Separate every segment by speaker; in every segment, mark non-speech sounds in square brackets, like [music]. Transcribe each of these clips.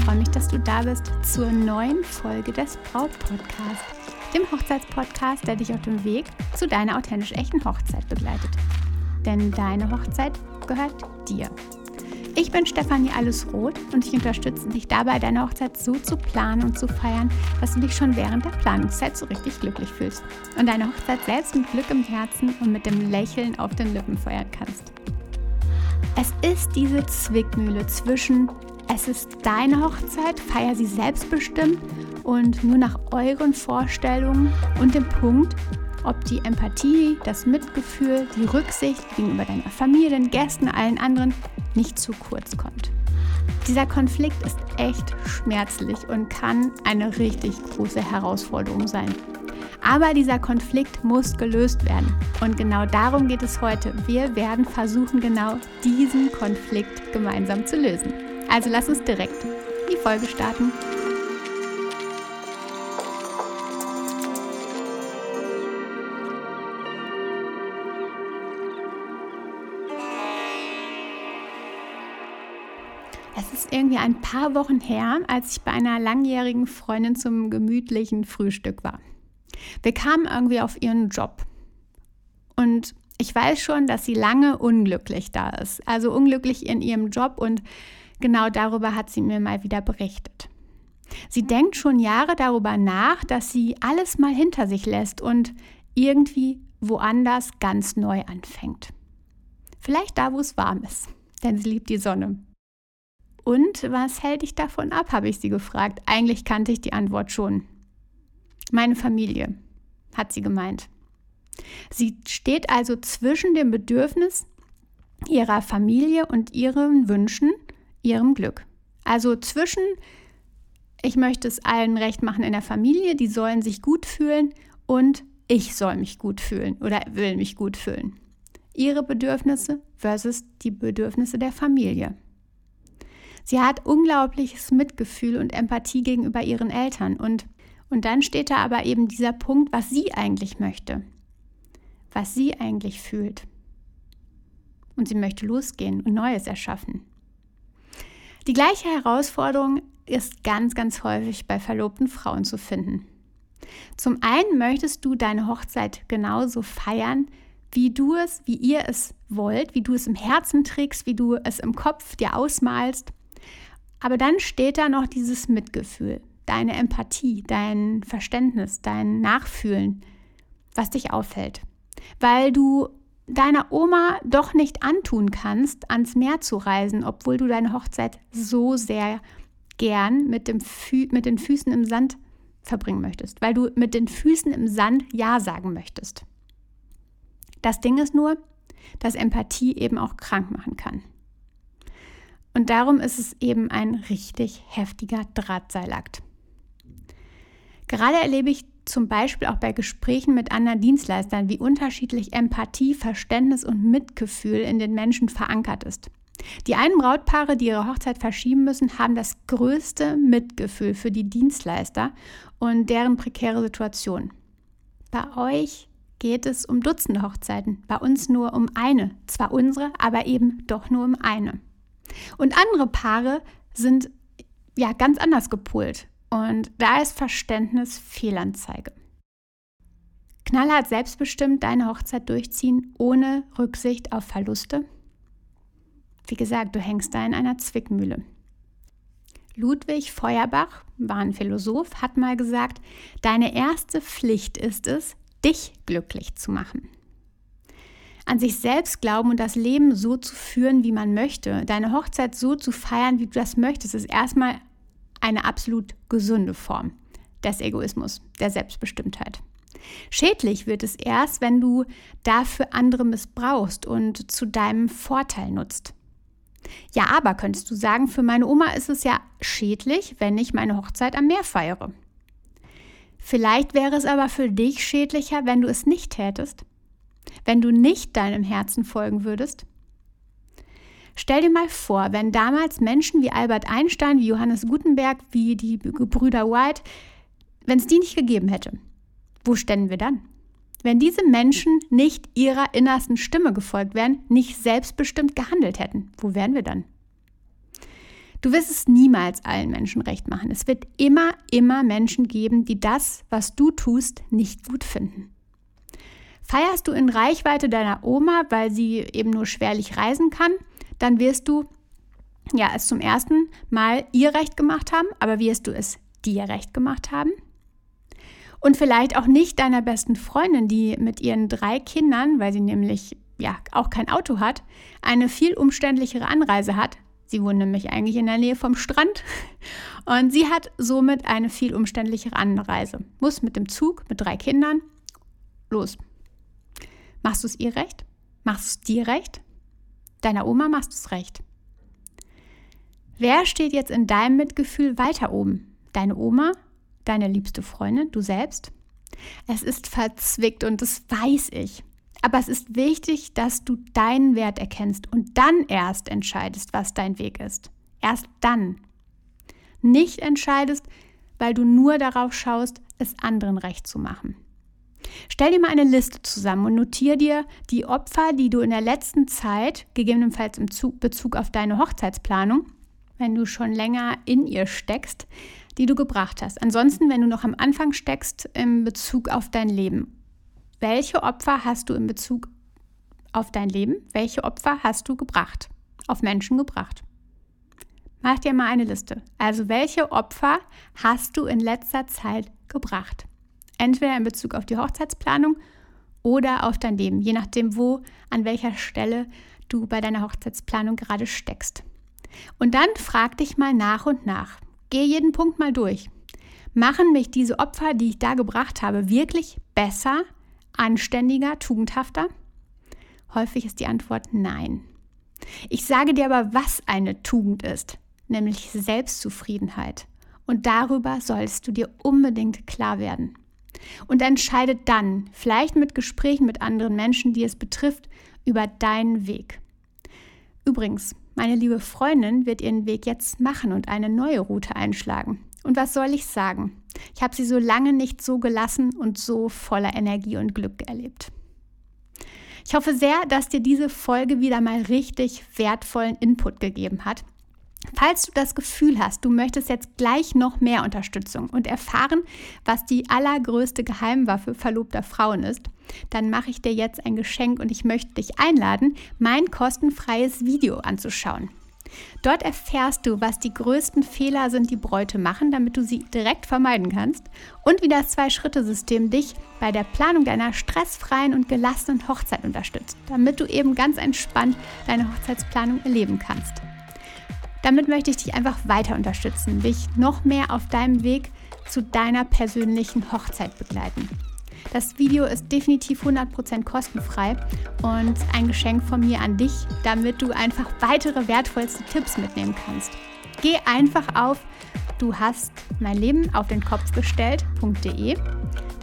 Speaker 1: freue mich, dass du da bist zur neuen Folge des Braut-Podcasts, dem Hochzeitspodcast, der dich auf dem Weg zu deiner authentisch echten Hochzeit begleitet. Denn deine Hochzeit gehört dir. Ich bin Stefanie Allesroth und ich unterstütze dich dabei, deine Hochzeit so zu planen und zu feiern, dass du dich schon während der Planungszeit so richtig glücklich fühlst und deine Hochzeit selbst mit Glück im Herzen und mit dem Lächeln auf den Lippen feiern kannst. Es ist diese Zwickmühle zwischen, es ist deine Hochzeit, feier sie selbstbestimmt und nur nach euren Vorstellungen und dem Punkt, ob die Empathie, das Mitgefühl, die Rücksicht gegenüber deiner Familie, den Gästen, allen anderen nicht zu kurz kommt. Dieser Konflikt ist echt schmerzlich und kann eine richtig große Herausforderung sein. Aber dieser Konflikt muss gelöst werden. Und genau darum geht es heute. Wir werden versuchen, genau diesen Konflikt gemeinsam zu lösen. Also lass uns direkt die Folge starten. Es ist irgendwie ein paar Wochen her, als ich bei einer langjährigen Freundin zum gemütlichen Frühstück war. Wir kamen irgendwie auf ihren Job. Und ich weiß schon, dass sie lange unglücklich da ist. Also unglücklich in ihrem Job und genau darüber hat sie mir mal wieder berichtet. Sie denkt schon Jahre darüber nach, dass sie alles mal hinter sich lässt und irgendwie woanders ganz neu anfängt. Vielleicht da, wo es warm ist, denn sie liebt die Sonne. Und was hält dich davon ab, habe ich sie gefragt. Eigentlich kannte ich die Antwort schon. Meine Familie, hat sie gemeint. Sie steht also zwischen dem Bedürfnis ihrer Familie und ihren Wünschen, ihrem Glück. Also zwischen, ich möchte es allen recht machen in der Familie, die sollen sich gut fühlen und ich soll mich gut fühlen oder will mich gut fühlen. Ihre Bedürfnisse versus die Bedürfnisse der Familie. Sie hat unglaubliches Mitgefühl und Empathie gegenüber ihren Eltern und und dann steht da aber eben dieser Punkt, was sie eigentlich möchte, was sie eigentlich fühlt. Und sie möchte losgehen und Neues erschaffen. Die gleiche Herausforderung ist ganz, ganz häufig bei verlobten Frauen zu finden. Zum einen möchtest du deine Hochzeit genauso feiern, wie du es, wie ihr es wollt, wie du es im Herzen trägst, wie du es im Kopf dir ausmalst. Aber dann steht da noch dieses Mitgefühl deine Empathie, dein Verständnis, dein Nachfühlen, was dich auffällt. Weil du deiner Oma doch nicht antun kannst, ans Meer zu reisen, obwohl du deine Hochzeit so sehr gern mit, dem Fü mit den Füßen im Sand verbringen möchtest, weil du mit den Füßen im Sand Ja sagen möchtest. Das Ding ist nur, dass Empathie eben auch krank machen kann. Und darum ist es eben ein richtig heftiger Drahtseilakt. Gerade erlebe ich zum Beispiel auch bei Gesprächen mit anderen Dienstleistern, wie unterschiedlich Empathie, Verständnis und Mitgefühl in den Menschen verankert ist. Die einen Brautpaare, die ihre Hochzeit verschieben müssen, haben das größte Mitgefühl für die Dienstleister und deren prekäre Situation. Bei euch geht es um Dutzende Hochzeiten, bei uns nur um eine. Zwar unsere, aber eben doch nur um eine. Und andere Paare sind ja ganz anders gepolt. Und da ist Verständnis Fehlanzeige. Knallhart selbstbestimmt deine Hochzeit durchziehen, ohne Rücksicht auf Verluste? Wie gesagt, du hängst da in einer Zwickmühle. Ludwig Feuerbach, war ein Philosoph, hat mal gesagt, deine erste Pflicht ist es, dich glücklich zu machen. An sich selbst glauben und das Leben so zu führen, wie man möchte, deine Hochzeit so zu feiern, wie du das möchtest, ist erstmal eine absolut gesunde Form des Egoismus, der Selbstbestimmtheit. Schädlich wird es erst, wenn du dafür andere missbrauchst und zu deinem Vorteil nutzt. Ja, aber könntest du sagen, für meine Oma ist es ja schädlich, wenn ich meine Hochzeit am Meer feiere. Vielleicht wäre es aber für dich schädlicher, wenn du es nicht tätest, wenn du nicht deinem Herzen folgen würdest Stell dir mal vor, wenn damals Menschen wie Albert Einstein, wie Johannes Gutenberg, wie die Gebrüder White, wenn es die nicht gegeben hätte, wo ständen wir dann? Wenn diese Menschen nicht ihrer innersten Stimme gefolgt wären, nicht selbstbestimmt gehandelt hätten, wo wären wir dann? Du wirst es niemals allen Menschen recht machen. Es wird immer, immer Menschen geben, die das, was du tust, nicht gut finden. Feierst du in Reichweite deiner Oma, weil sie eben nur schwerlich reisen kann, dann wirst du ja es zum ersten Mal ihr recht gemacht haben, aber wirst du es dir recht gemacht haben? Und vielleicht auch nicht deiner besten Freundin, die mit ihren drei Kindern, weil sie nämlich ja auch kein Auto hat, eine viel umständlichere Anreise hat. Sie wohnt nämlich eigentlich in der Nähe vom Strand und sie hat somit eine viel umständlichere Anreise. Muss mit dem Zug mit drei Kindern los. Machst du es ihr recht? Machst du es dir recht? Deiner Oma machst du es recht. Wer steht jetzt in deinem Mitgefühl weiter oben? Deine Oma, deine liebste Freundin, du selbst? Es ist verzwickt und das weiß ich. Aber es ist wichtig, dass du deinen Wert erkennst und dann erst entscheidest, was dein Weg ist. Erst dann. Nicht entscheidest, weil du nur darauf schaust, es anderen recht zu machen. Stell dir mal eine Liste zusammen und notiere dir die Opfer, die du in der letzten Zeit, gegebenenfalls im Bezug auf deine Hochzeitsplanung, wenn du schon länger in ihr steckst, die du gebracht hast. Ansonsten, wenn du noch am Anfang steckst in Bezug auf dein Leben. Welche Opfer hast du in Bezug auf dein Leben? Welche Opfer hast du gebracht? Auf Menschen gebracht? Mach dir mal eine Liste. Also welche Opfer hast du in letzter Zeit gebracht? Entweder in Bezug auf die Hochzeitsplanung oder auf dein Leben, je nachdem, wo, an welcher Stelle du bei deiner Hochzeitsplanung gerade steckst. Und dann frag dich mal nach und nach. Geh jeden Punkt mal durch. Machen mich diese Opfer, die ich da gebracht habe, wirklich besser, anständiger, tugendhafter? Häufig ist die Antwort nein. Ich sage dir aber, was eine Tugend ist, nämlich Selbstzufriedenheit. Und darüber sollst du dir unbedingt klar werden. Und entscheide dann, vielleicht mit Gesprächen mit anderen Menschen, die es betrifft, über deinen Weg. Übrigens, meine liebe Freundin wird ihren Weg jetzt machen und eine neue Route einschlagen. Und was soll ich sagen? Ich habe sie so lange nicht so gelassen und so voller Energie und Glück erlebt. Ich hoffe sehr, dass dir diese Folge wieder mal richtig wertvollen Input gegeben hat Falls du das Gefühl hast, du möchtest jetzt gleich noch mehr Unterstützung und erfahren, was die allergrößte Geheimwaffe verlobter Frauen ist, dann mache ich dir jetzt ein Geschenk und ich möchte dich einladen, mein kostenfreies Video anzuschauen. Dort erfährst du, was die größten Fehler sind, die Bräute machen, damit du sie direkt vermeiden kannst und wie das Zwei-Schritte-System dich bei der Planung deiner stressfreien und gelassenen Hochzeit unterstützt, damit du eben ganz entspannt deine Hochzeitsplanung erleben kannst. Damit möchte ich dich einfach weiter unterstützen, dich noch mehr auf deinem Weg zu deiner persönlichen Hochzeit begleiten. Das Video ist definitiv 100% kostenfrei und ein Geschenk von mir an dich, damit du einfach weitere wertvollste Tipps mitnehmen kannst. Geh einfach auf du hast mein Leben auf den Kopf gestellt.de.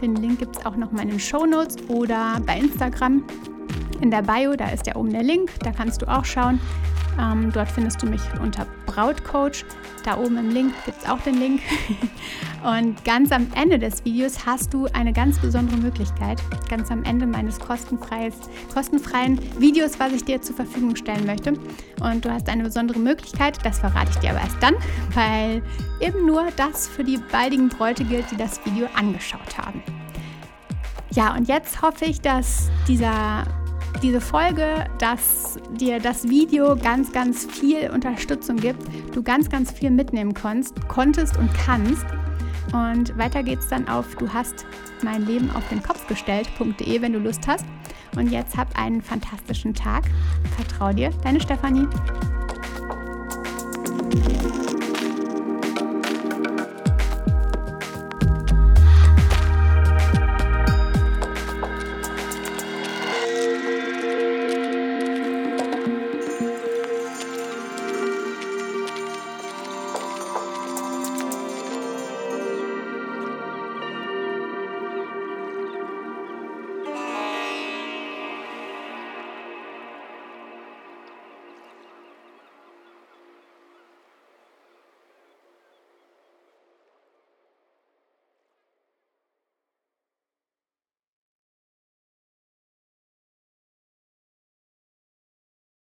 Speaker 1: Den Link gibt es auch noch mal in den Show Notes oder bei Instagram in der Bio, da ist ja oben der Link, da kannst du auch schauen. Ähm, dort findest du mich unter Brautcoach. Da oben im Link gibt es auch den Link. [laughs] Und ganz am Ende des Videos hast du eine ganz besondere Möglichkeit. Ganz am Ende meines kostenfreien Videos, was ich dir zur Verfügung stellen möchte. Und du hast eine besondere Möglichkeit, das verrate ich dir aber erst dann, weil eben nur das für die baldigen Bräute gilt, die das Video angeschaut haben. Ja, und jetzt hoffe ich, dass dieser diese Folge, dass dir das Video ganz, ganz viel Unterstützung gibt, du ganz, ganz viel mitnehmen konntest, konntest und kannst. Und weiter geht's dann auf du hast mein Leben auf den Kopf gestellt.de, wenn du Lust hast. Und jetzt hab einen fantastischen Tag. Vertrau dir, deine Stefanie.